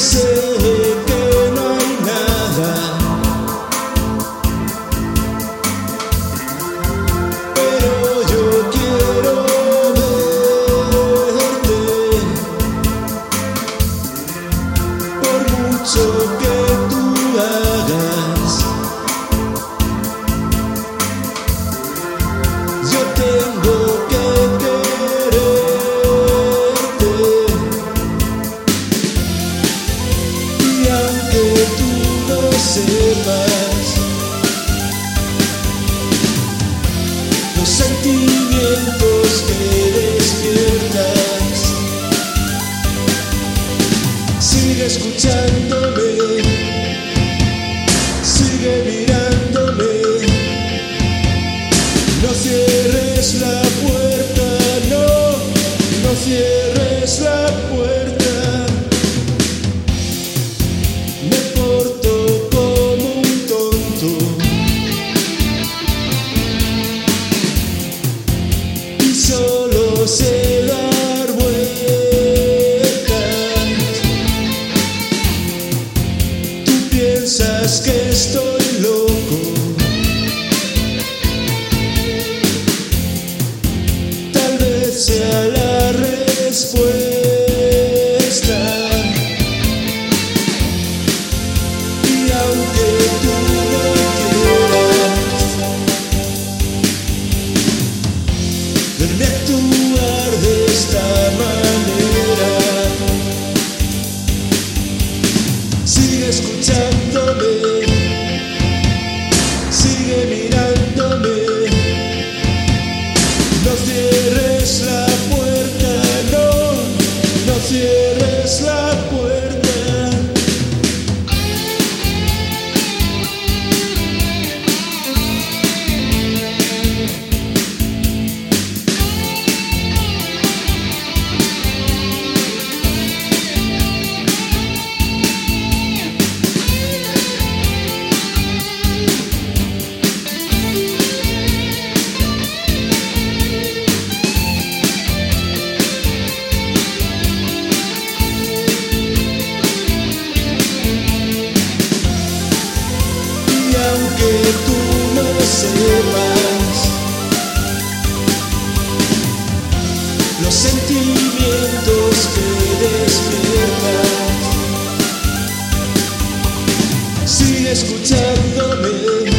sé que no hay nada, pero yo quiero verte. Por mucho sepas los sentimientos que despiertas, sigue escuchándome, sigue mirándome. No cierres la puerta, no, no cierres escuchándome, aunque tú no sepas los sentimientos que despiertas, sigue escuchándome.